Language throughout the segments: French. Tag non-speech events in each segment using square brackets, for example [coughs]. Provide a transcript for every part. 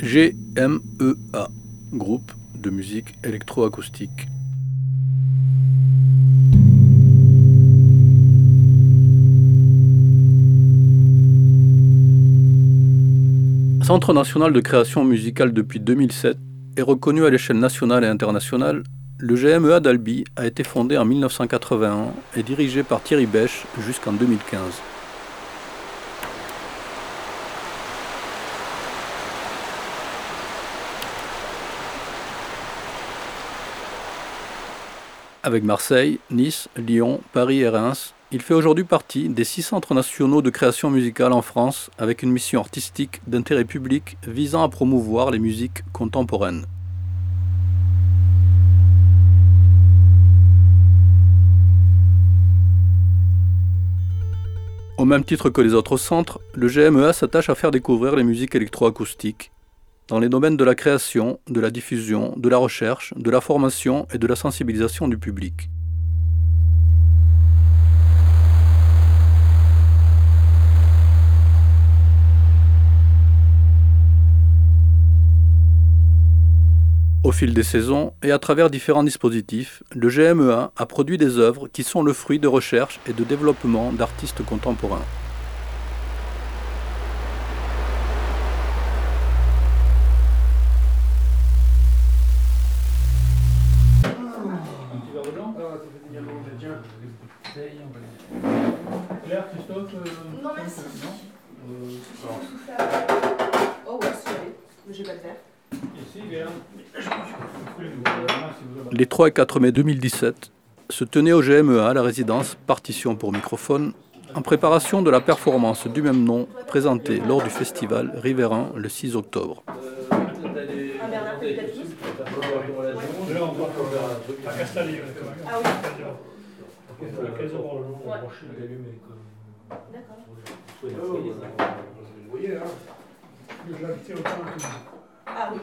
GMEA, groupe de musique électroacoustique. Centre national de création musicale depuis 2007 et reconnu à l'échelle nationale et internationale, le GMEA d'Albi a été fondé en 1981 et dirigé par Thierry Bèche jusqu'en 2015. Avec Marseille, Nice, Lyon, Paris et Reims, il fait aujourd'hui partie des six centres nationaux de création musicale en France avec une mission artistique d'intérêt public visant à promouvoir les musiques contemporaines. Au même titre que les autres centres, le GMEA s'attache à faire découvrir les musiques électroacoustiques dans les domaines de la création, de la diffusion, de la recherche, de la formation et de la sensibilisation du public. Au fil des saisons et à travers différents dispositifs, le GMEA a produit des œuvres qui sont le fruit de recherche et de développement d'artistes contemporains. Les 3 et 4 mai 2017 se tenait au GMEA la résidence Partition pour microphone en préparation de la performance du même nom présentée lors du festival Riverain le 6 octobre. Ah oui.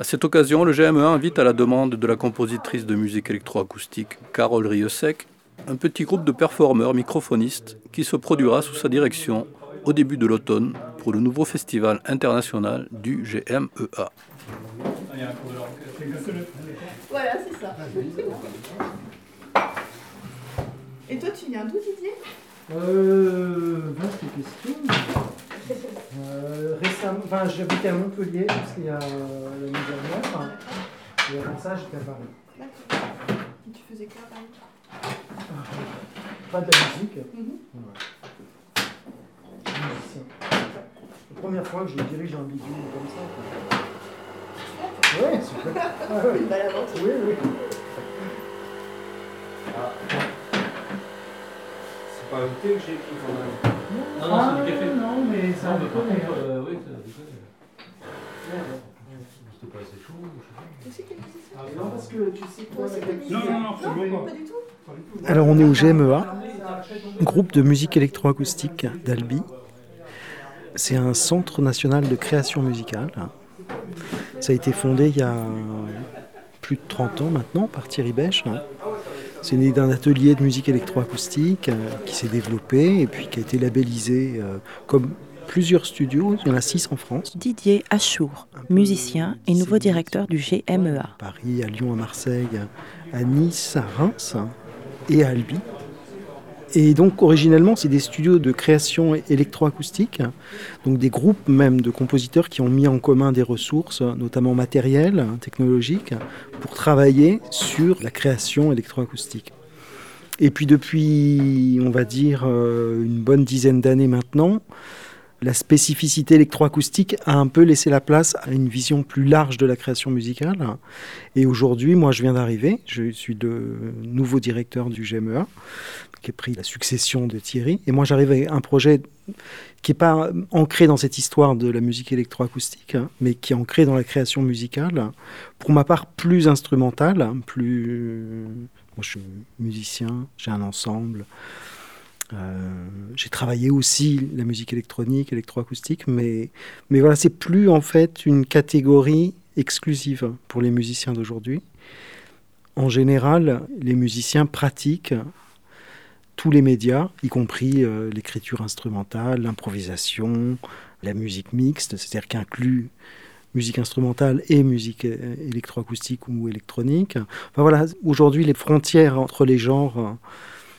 À cette occasion, le GME invite à la demande de la compositrice de musique électroacoustique Carole Rieussec un petit groupe de performeurs microphonistes qui se produira sous sa direction au début de l'automne pour le nouveau festival international du GMEA. Voilà, c'est ça. Et toi, tu viens d'où, Didier? Euh. Vaste question. Euh, récemment, enfin, j'habitais à Montpellier jusqu'à euh, l'année dernière. Et avant ça, j'étais à Paris. Et tu faisais quoi à Paris? Pas de la musique. Mm Musicien. La première fois que je dirige un bidou comme ça. Quoi. Ouais, super. [laughs] Ah, ouais. Une belle aventure. Oui, oui. Ah. C'est pas un thé que j'ai écrit quand même. Non, non, c'est du café. Non, mais ça Non, me mais par connaît. contre, euh, oui, ça déconne. C'était pas assez chaud, je sais pas. Tu sais quelle musique c'est Ah, non, parce que tu sais quoi, la musique Non, non, non, absolument pas du tout. Alors on est au GMEA, groupe de musique électroacoustique d'Albi. C'est un centre national de création musicale. Ça a été fondé il y a plus de 30 ans maintenant par Thierry Bèche. C'est né d'un atelier de musique électroacoustique euh, qui s'est développé et puis qui a été labellisé euh, comme plusieurs studios. Il y en a six en France. Didier Achour, musicien et nouveau directeur du GMEA. À Paris, à Lyon, à Marseille, à Nice, à Reims et à Albi. Et donc originellement, c'est des studios de création électroacoustique, donc des groupes même de compositeurs qui ont mis en commun des ressources, notamment matérielles, technologiques, pour travailler sur la création électroacoustique. Et puis depuis, on va dire, euh, une bonne dizaine d'années maintenant, la spécificité électroacoustique a un peu laissé la place à une vision plus large de la création musicale. Et aujourd'hui, moi, je viens d'arriver. Je suis le nouveau directeur du GMEA, qui a pris la succession de Thierry. Et moi, j'arrive avec un projet qui n'est pas ancré dans cette histoire de la musique électroacoustique, hein, mais qui est ancré dans la création musicale. Pour ma part, plus instrumentale, plus. Moi, je suis musicien, j'ai un ensemble. Euh, j'ai travaillé aussi la musique électronique, électroacoustique, mais, mais voilà, c'est plus en fait une catégorie exclusive pour les musiciens d'aujourd'hui. En général, les musiciens pratiquent tous les médias, y compris euh, l'écriture instrumentale, l'improvisation, la musique mixte, c'est-à-dire qu'inclut musique instrumentale et musique euh, électroacoustique ou électronique. Enfin, voilà, aujourd'hui, les frontières entre les genres euh,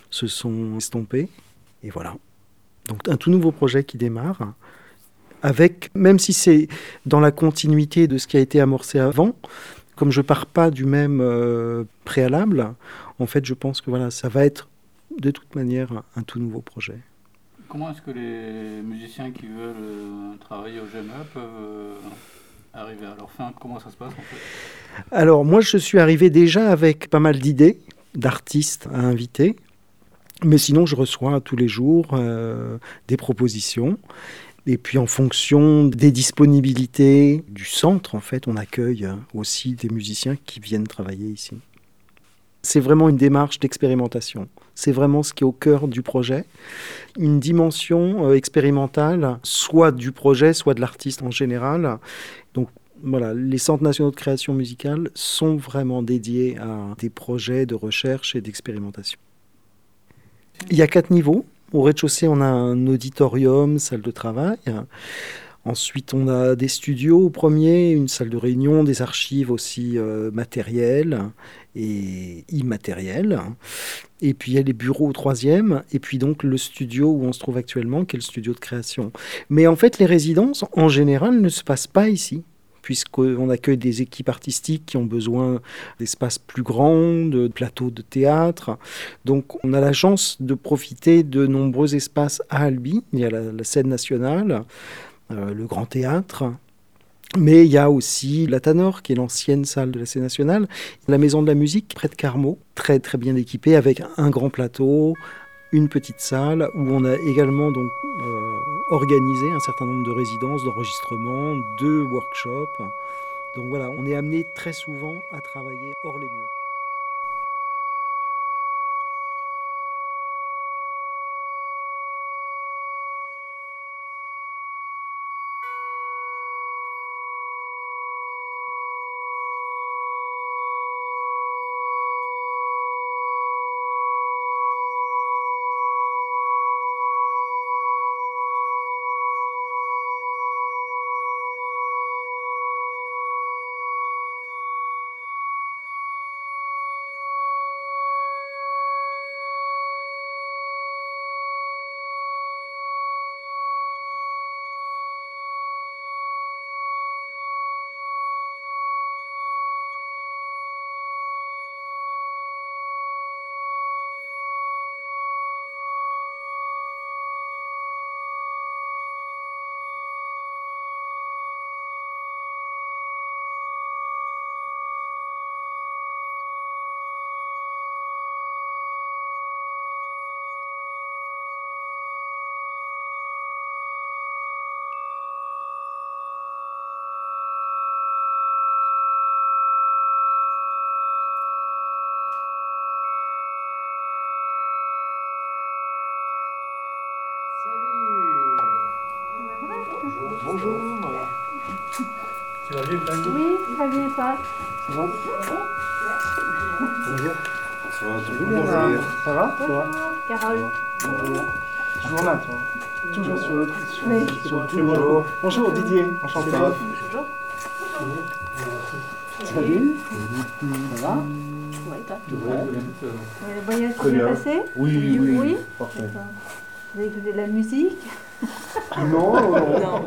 se sont estompées. Et voilà. Donc un tout nouveau projet qui démarre, avec, même si c'est dans la continuité de ce qui a été amorcé avant, comme je pars pas du même préalable, en fait, je pense que voilà, ça va être de toute manière un tout nouveau projet. Comment est-ce que les musiciens qui veulent euh, travailler au GMA peuvent euh, arriver à leur fin? Comment ça se passe en fait? Alors moi je suis arrivé déjà avec pas mal d'idées d'artistes à inviter, mais sinon je reçois tous les jours euh, des propositions. Et puis en fonction des disponibilités du centre, en fait, on accueille aussi des musiciens qui viennent travailler ici. C'est vraiment une démarche d'expérimentation. C'est vraiment ce qui est au cœur du projet. Une dimension euh, expérimentale, soit du projet, soit de l'artiste en général. Donc voilà, les centres nationaux de création musicale sont vraiment dédiés à des projets de recherche et d'expérimentation. Il y a quatre niveaux. Au rez-de-chaussée, on a un auditorium, salle de travail. Ensuite, on a des studios au premier, une salle de réunion, des archives aussi euh, matérielles et immatérielles. Et puis il y a les bureaux au troisième, et puis donc le studio où on se trouve actuellement, qui est le studio de création. Mais en fait, les résidences, en général, ne se passent pas ici puisqu'on accueille des équipes artistiques qui ont besoin d'espaces plus grands, de plateaux de théâtre. Donc on a la chance de profiter de nombreux espaces à Albi. Il y a la, scène nationale, euh, le grand théâtre, mais il y a aussi la Tanor, qui est l'ancienne salle de la scène nationale, la maison de la musique près de Carmaux, très très bien équipée avec un grand plateau, une petite salle où on a également donc euh, organisé un certain nombre de résidences, d'enregistrements, de workshops. Donc voilà, on est amené très souvent à travailler hors les murs. Bonjour. Tu vas bien, Oui, ça va bien, toi Ça va Bonjour. Ça va, Bonjour. Ça va Bonjour, Carole. Bonjour. Toujours là, toi Toujours sur le sur, oui. sur toujours. Bonjour Didier, enchanté. Bonjour. Salut. Ça va Oui, toi Ouais. Le voyage s'est passé Oui, oui, Oui. Parfait. Vous avez écouté de la musique Non, non, non.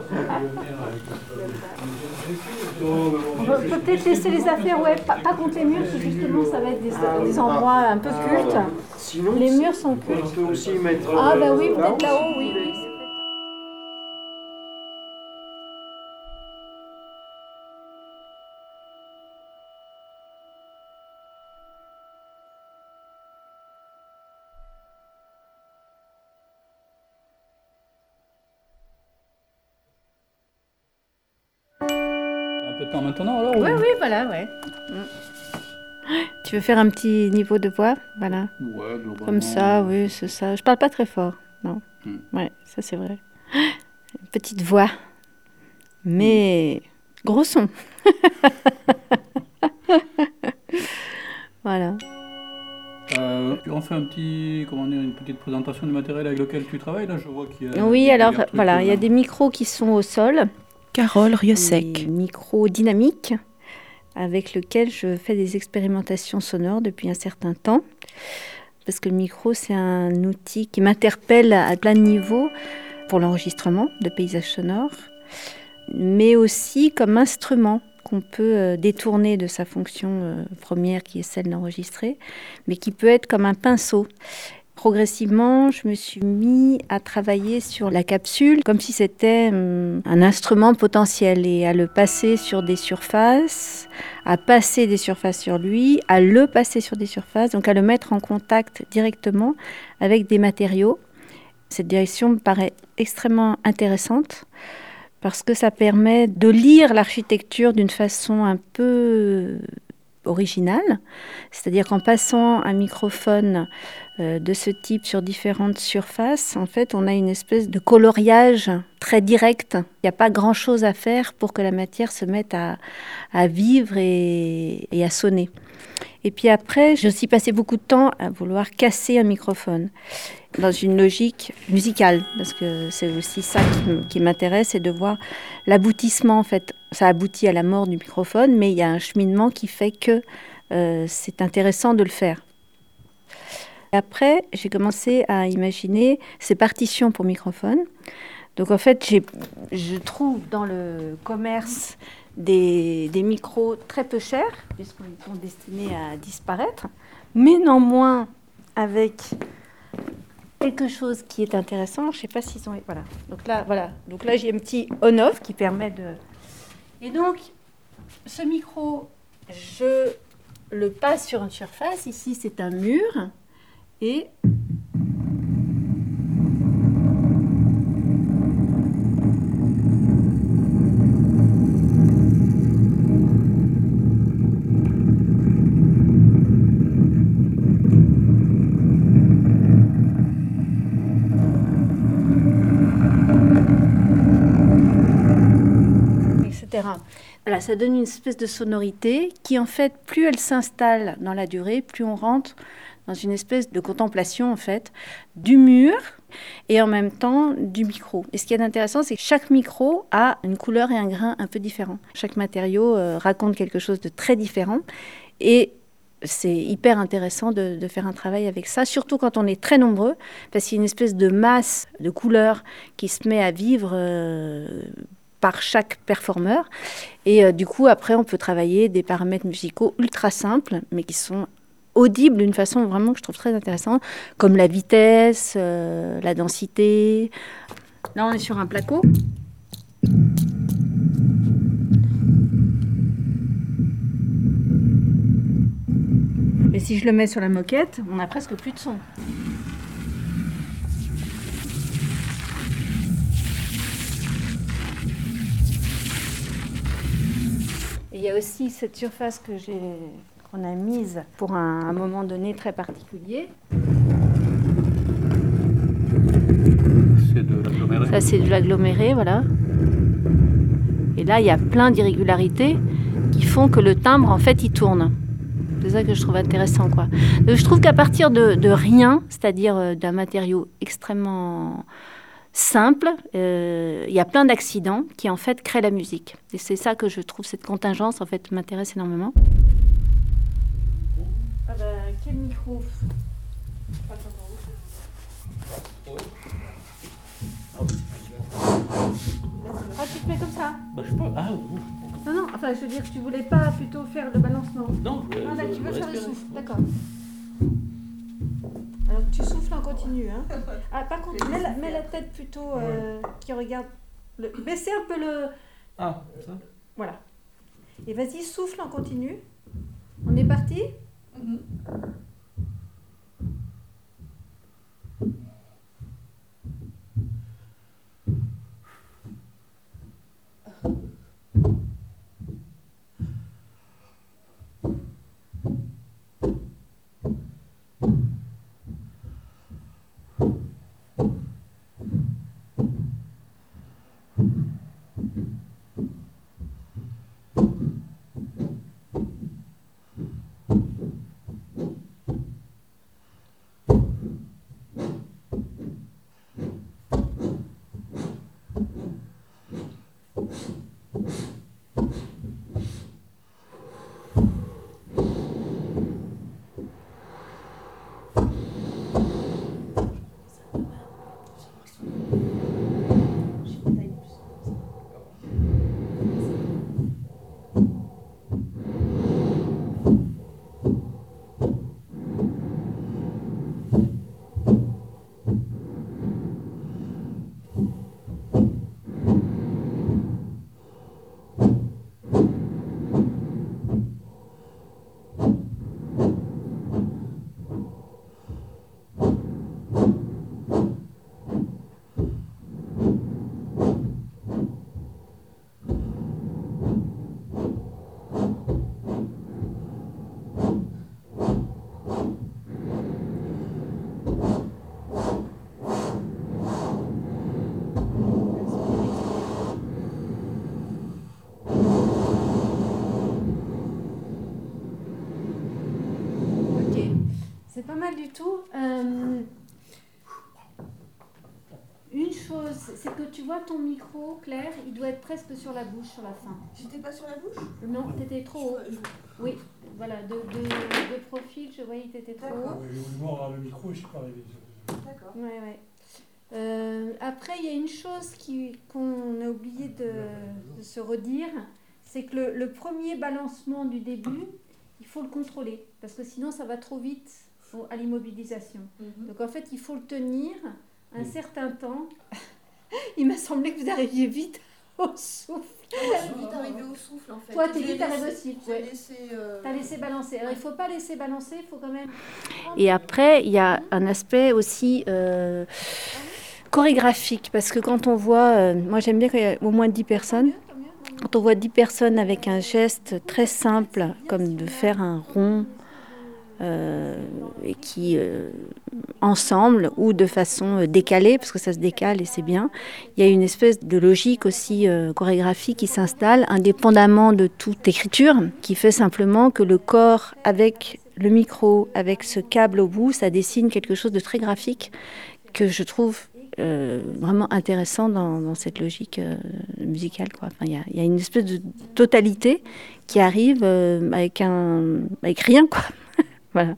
On va peut-être laisser les affaires, ouais, pas, pas contre les murs, parce que justement ça va être des, des endroits un peu cultes. Sinon, Les murs sont on cultes. peut aussi mettre. Ah euh, bah oui, là-haut, peut-être là-haut, oui, oui. Peu de temps maintenant alors ou- Oui, oui, voilà, ouais. Mm. Tu veux faire un petit niveau de voix Voilà. Ouais, globalement. Comme ça, oui, c'est ça. Je parle pas très fort, non. Hmm. Ouais, ça c'est vrai. Une petite voix. Mais gros son. [laughs] voilà. Euh, On fait un petit, comment dire, une petite présentation du matériel avec lequel tu travailles. Là, je vois qu'il y a. Oui, alors voilà, il y a des micros qui sont au sol. Carole Riosec. micros dynamiques avec lesquels je fais des expérimentations sonores depuis un certain temps. Parce que le micro, c'est un outil qui m'interpelle à plein de niveaux pour l'enregistrement de paysages sonores, mais aussi comme instrument qu'on peut euh, détourner de sa fonction euh, première qui est celle d'enregistrer, mais qui peut être comme un pinceau. Progressivement, je me suis mis à travailler sur la capsule comme si c'était hum, un instrument potentiel et à le passer sur des surfaces, à passer des surfaces sur lui, à le passer sur des surfaces, donc à le mettre en contact directement avec des matériaux. Cette direction me paraît extrêmement intéressante parce que ça permet de lire l'architecture d'une façon un peu originale, c'est-à-dire qu'en passant un microphone euh, de ce type sur différentes surfaces, en fait, on a une espèce de coloriage très direct. Il n'y a pas grand-chose à faire pour que la matière se mette à, vivre et à sonner. Et puis après, j'ai aussi passé beaucoup de temps à vouloir casser un microphone dans une logique musicale, parce que c'est aussi ça qui m'intéresse, c'est de voir l'aboutissement. En fait, ça aboutit à la mort du microphone, mais il y a un cheminement qui fait que euh, c'est intéressant de le faire. Après, j'ai commencé à imaginer ces partitions pour microphone. Donc en fait, je trouve dans le commerce des, des micros très peu chers, puisqu'ils sont destinés à disparaître, mais néanmoins avec quelque chose qui est intéressant. Je ne sais pas s'ils ont... Voilà. Donc là, voilà. Donc là, j'ai un petit on-off qui permet de... Et donc, ce micro, je le passe sur une surface. Ici, c'est un mur. Et etc. Voilà, ça donne une espèce de sonorité qui, en fait, plus elle s'installe dans la durée, plus on rentre dans une espèce de contemplation, en fait, du mur et en même temps du micro. Et ce qui est intéressant, c'est que chaque micro a une couleur et un grain un peu différents. Chaque matériau euh, raconte quelque chose de très différent. Et c'est hyper intéressant de, faire un travail avec ça, surtout quand on est très nombreux, parce qu'il y a une espèce de masse de couleurs qui se met à vivre euh, par chaque performeur. Et euh, du coup, après, on peut travailler des paramètres musicaux ultra simples, mais qui sont audibles d'une façon vraiment que je trouve très intéressante, comme la vitesse, euh, la densité. Là, on est sur un placo. Et si je le mets sur la moquette, on a presque plus de son. Y a aussi cette surface que j'ai qu'on a mise pour un, un moment donné très particulier. C'est de l'aggloméré. Ça, c'est de l'aggloméré, voilà. Et là, il y a plein d'irrégularités qui font que le timbre, en fait, il tourne. C'est ça que je trouve intéressant, quoi. Donc, je trouve qu'à partir de, de rien, c'est-à-dire euh, d'un matériau extrêmement simple, euh, il y a plein d'accidents qui, en fait, créent la musique. Et c'est ça que je trouve, cette contingence, en fait, m'intéresse énormément. Ah bah, quel micro? Ah, tu te mets comme ça Bah, je peux. Ah, ouh. Non, non, enfin, je veux dire, tu voulais pas plutôt faire le balancement non, je, Ah, là, je- tu veux faire le souffle, d'accord. Alors, tu souffles en continu, hein. [laughs] Ah, par contre, mets la, mets la tête plutôt euh, qui regarde... Le... Baissez un peu le... Ah, ça. Voilà. Et vas-y, souffle en continu. On est parti? Mal du tout. Euh, une chose, c'est que tu vois ton micro, Claire, il doit être presque sur la bouche sur la fin. J'étais pas sur la bouche? Non, t'étais trop haut. Oui, voilà, de, de, de profil, je voyais que t'étais trop haut. Oui, le micro, je suis pas arrivé. D'accord. Ouais, ouais. Euh, après, il y a une chose qu'on a oublié de, de, se redire, c'est que le, le, premier balancement du début, il faut le contrôler, parce que sinon ça va trop vite à l'immobilisation. Mhm. Donc en fait, il faut le tenir un certain temps. [laughs] il m'a semblé que vous arriviez vite au souffle. Ah, je suis vite arrivée au souffle en fait. Toi, t'es vite arrivée aussi. Tu laissé, euh... as laissé balancer. Alors, il ne faut pas laisser balancer, il faut quand même. Et après, il y a un aspect aussi euh, chorégraphique, parce que quand on voit, euh, moi j'aime bien quand il y a au moins 10 personnes, quand on voit 10 personnes avec un geste très simple, comme de faire un rond, et qui, euh, ensemble ou de façon euh, décalée, parce que ça se décale et c'est bien, il y a une espèce de logique aussi chorégraphique qui s'installe, indépendamment de toute écriture, qui fait simplement que le corps, avec le micro, avec ce câble au bout, ça dessine quelque chose de très graphique que je trouve vraiment intéressant dans, cette logique musicale. Il y, a une espèce de totalité qui arrive avec, un, avec rien. Quoi. [laughs] Voilà.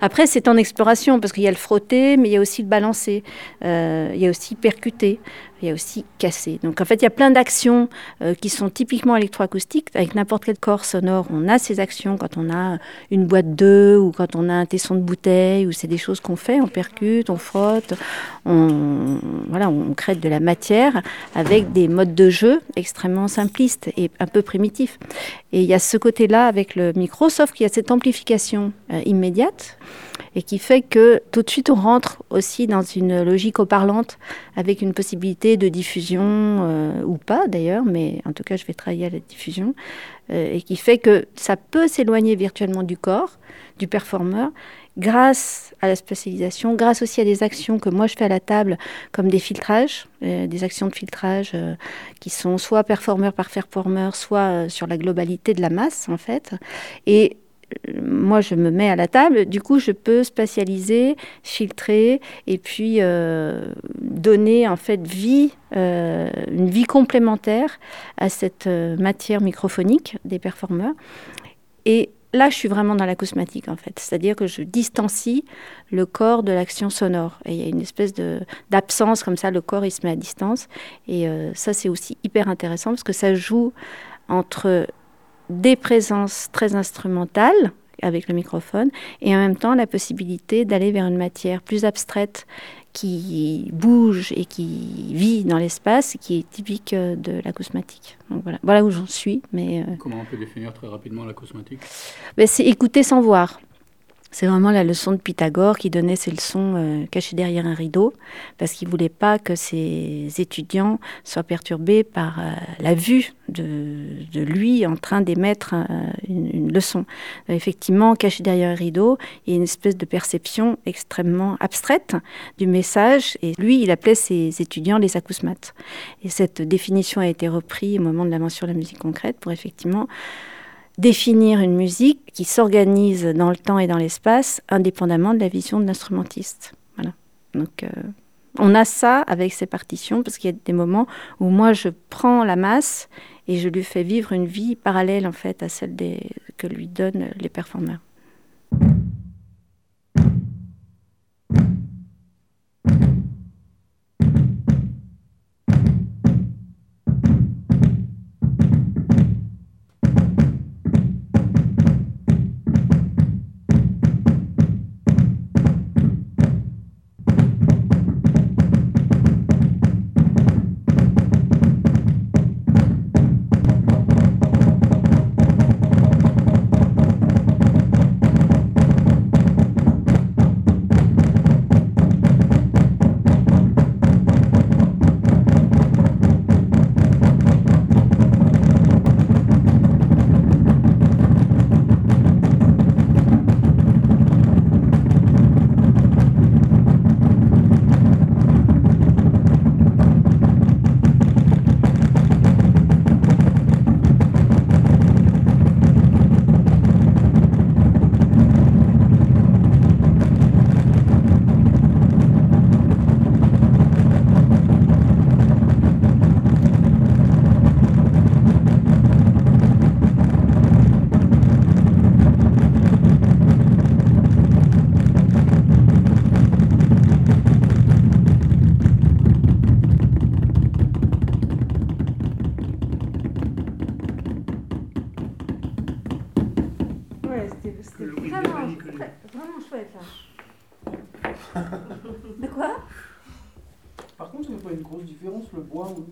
Après, c'est en exploration parce qu'il y a le frotter, mais il y a aussi le balancer, euh, il y a aussi percuter, il y a aussi casser. Donc en fait, il y a plein d'actions euh, qui sont typiquement électroacoustiques. Avec n'importe quel corps sonore, on a ces actions quand on a une boîte d'œufs ou quand on a un tesson de bouteille, ou c'est des choses qu'on fait, on percute, on frotte, on, voilà, on crée de la matière avec des modes de jeu extrêmement simplistes et un peu primitifs. Et il y a ce côté-là avec le micro, sauf qu'il y a cette amplification euh, immédiate et qui fait que tout de suite on rentre aussi dans une logique haut-parlante avec une possibilité de diffusion euh, ou pas d'ailleurs, mais en tout cas je vais travailler à la diffusion euh, et qui fait que ça peut s'éloigner virtuellement du corps, du performeur grâce à la spécialisation, grâce aussi à des actions que moi je fais à la table, comme des filtrages, euh, des actions de filtrage qui sont soit performeur par performeur, soit sur la globalité de la masse en fait. Et moi, je me mets à la table, du coup, je peux spatialiser, filtrer et puis donner en fait vie, euh, une vie complémentaire à cette euh, matière microphonique des performeurs. Et là, je suis vraiment dans la cosmétique en fait, c'est-à-dire que je distancie le corps de l'action sonore. Et il y a une espèce d'absence comme ça, le corps il se met à distance. Et ça, c'est aussi hyper intéressant parce que ça joue entre des présences très instrumentales avec le microphone et en même temps la possibilité d'aller vers une matière plus abstraite qui bouge et qui vit dans l'espace, qui est typique euh, de la cosmétique. Donc voilà, voilà où j'en suis. Mais euh, Comment on peut définir très rapidement la cosmétique ben, C'est écouter sans voir. C'est vraiment la leçon de Pythagore qui donnait ses leçons euh, cachées derrière un rideau, parce qu'il ne voulait pas que ses étudiants soient perturbés par euh, la vue de, lui en train d'émettre euh, une, leçon. effectivement, caché derrière un rideau, il y a une espèce de perception extrêmement abstraite du message, et lui, il appelait ses étudiants les acousmates. Et cette définition a été reprise au moment de la mention de la musique concrète pour effectivement définir une musique qui s'organise dans le temps et dans l'espace, indépendamment de la vision de l'instrumentiste. Voilà. Donc, euh, on a ça avec ces partitions, parce qu'il y a des moments où moi, je prends la masse et je lui fais vivre une vie parallèle, en fait, à celle des, que lui donnent les performeurs.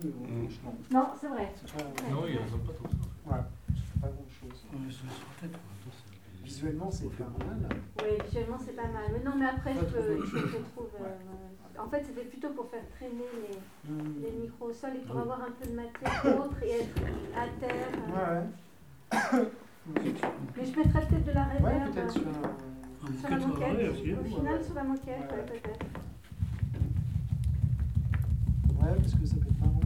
Mais bon, Mm. Non, c'est vrai. Non, il ressemble pas trop. ouais, c'est pas grand chose. Visuellement, c'est pas mal. Oui, visuellement c'est pas mal. Mais non, mais après, je, peux- je, je trouve. euh, en fait, c'était plutôt pour faire traîner les, Mm. les micros au sol et pour avoir un peu de matière autre et être à terre. euh. Ouais, ouais. [coughs] Mais je mettrais peut-être de la Ouais, réverb peut-être euh, sur la moquette. Ouais, aussi. Au final, sur la moquette, Ouais. ouais, peut-être. Ouais, parce que ça peut être marrant,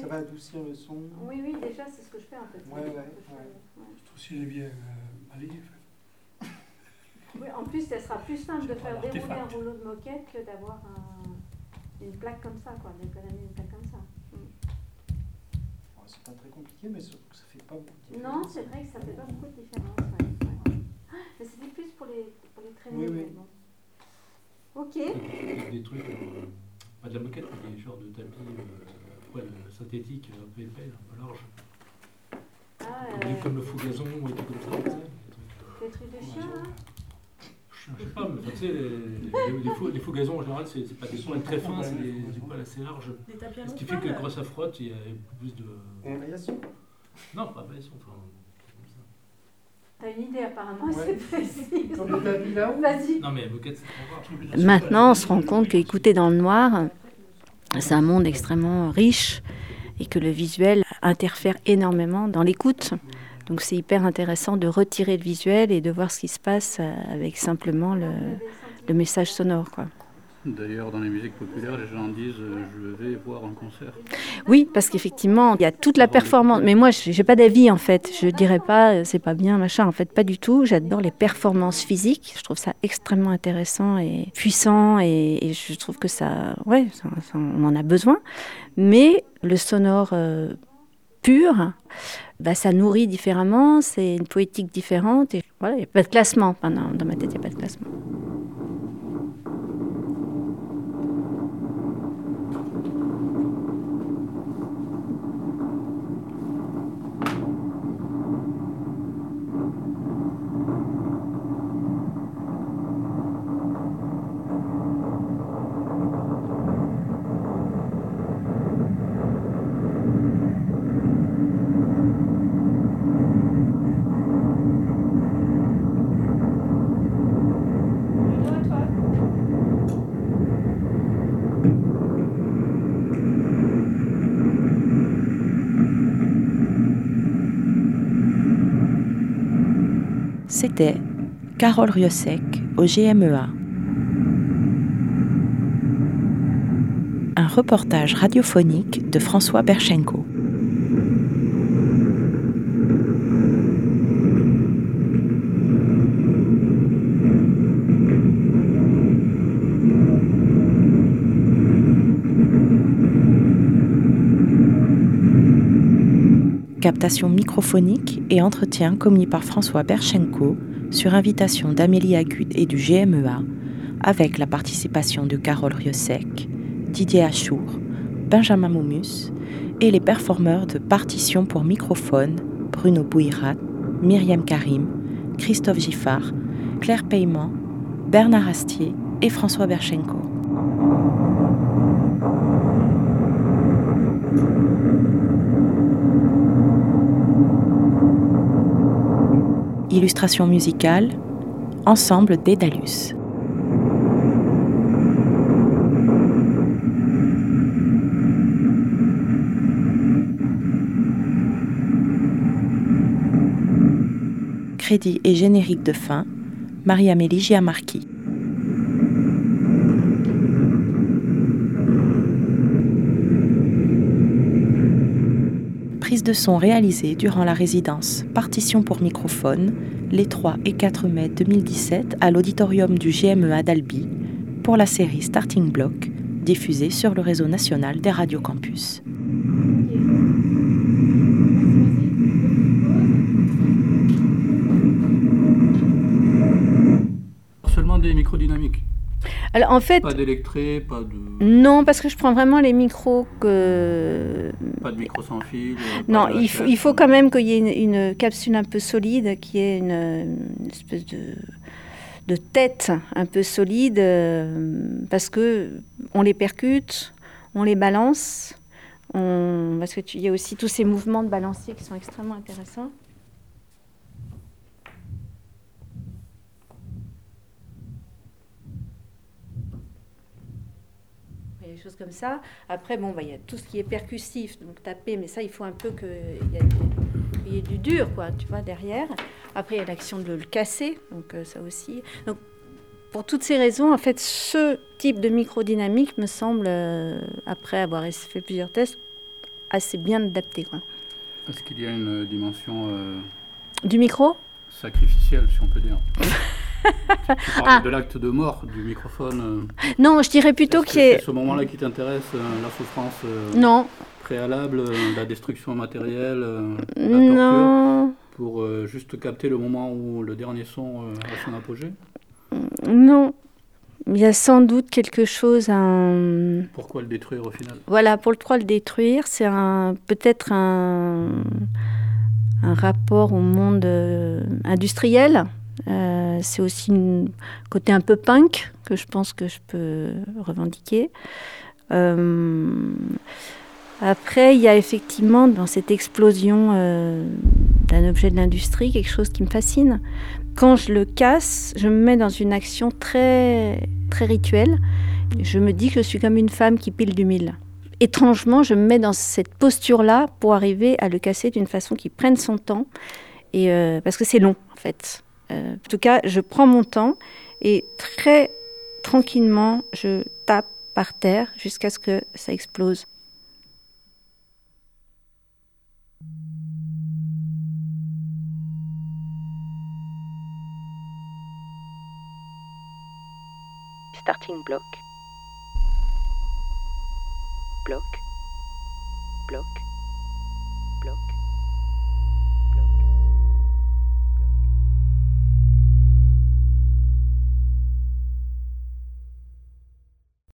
Ça va adoucir le son. Oui, oui, déjà, c'est ce que je fais en fait. Ouais, ouais, trouve aussi les bien euh, balayé. Oui, en plus, ça sera plus simple de faire Artefact. dérouler un rouleau de moquette que d'avoir un- une plaque comme ça, quoi, d'économiser une plaque comme ça. Ouais, c'est pas très compliqué, mais surtout que ça fait pas beaucoup de Non, différence. c'est vrai que ça fait pas beaucoup de différence. ouais, ouais. Ah, Mais c'était plus pour les, pour les traîner. Oui, oui. bon. Ok. Des trucs, euh, pas de la moquette, mais des genres de tapis euh, ouais, le synthétique un peu épais, un peu large. Ah, Comme, euh, comme le fou gazon ou des trucs comme ça. des trucs, euh, des trucs de chien, hein Je sais pas, mais tu sais, les, les, les faux, les faux gazons en général, c'est pas des poils très fins, c'est des, des poils assez larges. Ce qui fait que poil. quand ça frotte, il y a plus de. Variation. Non, pas variation, enfin. T'as une idée apparemment Ouais. Vas-y. C'est trop rare. Maintenant, on se rend compte qu'écouter dans le noir, c'est un monde extrêmement riche et que le visuel interfère énormément dans l'écoute. Donc c'est hyper intéressant de retirer le visuel et de voir ce qui se passe euh, avec simplement le, message sonore. D'ailleurs, dans les musiques populaires, les gens disent euh, je vais voir un concert. Oui, parce qu'effectivement, il y a toute la performance. Mais moi, je n'ai pas d'avis en fait. Je dirais pas euh, c'est pas bien, machin. En fait, pas du tout. J'adore les performances physiques. Je trouve ça extrêmement intéressant et puissant. Et, et je trouve que ça, ouais, ça- ça- on en a besoin. Mais le sonore euh, pur, bah, ça nourrit différemment. C'est une poétique différente. Et voilà, il n'y a pas de classement. Enfin, non, dans ma tête, il n'y a pas de classement. C'était Carole Riosec au GMEA. Un reportage radiophonique de François Berchenko. Captation microphonique et entretien commis par François Berchenko sur invitation d'Amélie Agut et du GMEA, avec la participation de Carole Riosec, Didier Achour, Benjamin Moumus et les performeurs de partition pour microphone Bruno Bouirat, Myriam Karim, Christophe Giffard, Claire Paiement, Bernard Astier et François Berchenko. Illustration musicale, Ensemble Dédalus. Crédit et générique de fin, Marie-Amélie Giamarchi. De son réalisée durant la résidence. Partition pour microphone les 3 et 4 mai 2017 à l'auditorium du GMEA d'Albi pour la série Starting Block diffusée sur le réseau national des radios campus. Seulement des micros dynamiques. Alors en fait, Pas d'électré, pas de, non, parce que je prends vraiment les micros que. pas de micro sans fil. euh, Non, il faut, HF, il faut euh, quand même qu'il y ait une, une capsule un peu solide, qui ait une, une espèce de, de tête un peu solides euh, parce que on les percute, on les balance. On, parce qu'il y a aussi tous ces mouvements de balancier qui sont extrêmement intéressants. Il y a des choses comme ça. Après, bon, bah, il y a tout ce qui est percussif, donc taper, mais ça, il faut un peu qu'il y, y, ait du dur, quoi, tu vois, derrière. Après, il y a l'action de le casser, donc euh, ça aussi. Donc, pour toutes ces raisons, en fait, ce type de microdynamique me semble, euh, après avoir fait plusieurs tests, assez bien adapté. Est-ce qu'il y a une dimension... Euh, du micro? Sacrificielle, si on peut dire? [laughs] tu parles ah. de l'acte de mort du microphone. Euh. Non, je dirais plutôt qu'il est... C'est ce moment-là qui t'intéresse, la souffrance non. préalable, la destruction matérielle, la non. torture, pour juste capter le moment où le dernier son a son apogée? Non. Il y a sans doute quelque chose à... Pourquoi le détruire au final? Voilà, pour le pourquoi le détruire, c'est un, peut-être un, un rapport au monde euh, industriel. Euh, c'est aussi un côté un peu punk que je pense que je peux revendiquer. Euh, après, il y a effectivement dans cette explosion d'un objet de l'industrie quelque chose qui me fascine. Quand je le casse, je me mets dans une action très, très rituelle. Je me dis que je suis comme une femme qui pile du mille. Étrangement, je me mets dans cette posture-là pour arriver à le casser d'une façon qui prenne son temps. Et euh, parce que c'est long, en fait. Euh, en tout cas, je prends mon temps et très tranquillement, je tape par terre jusqu'à ce que ça explose. starting block, block, block, block.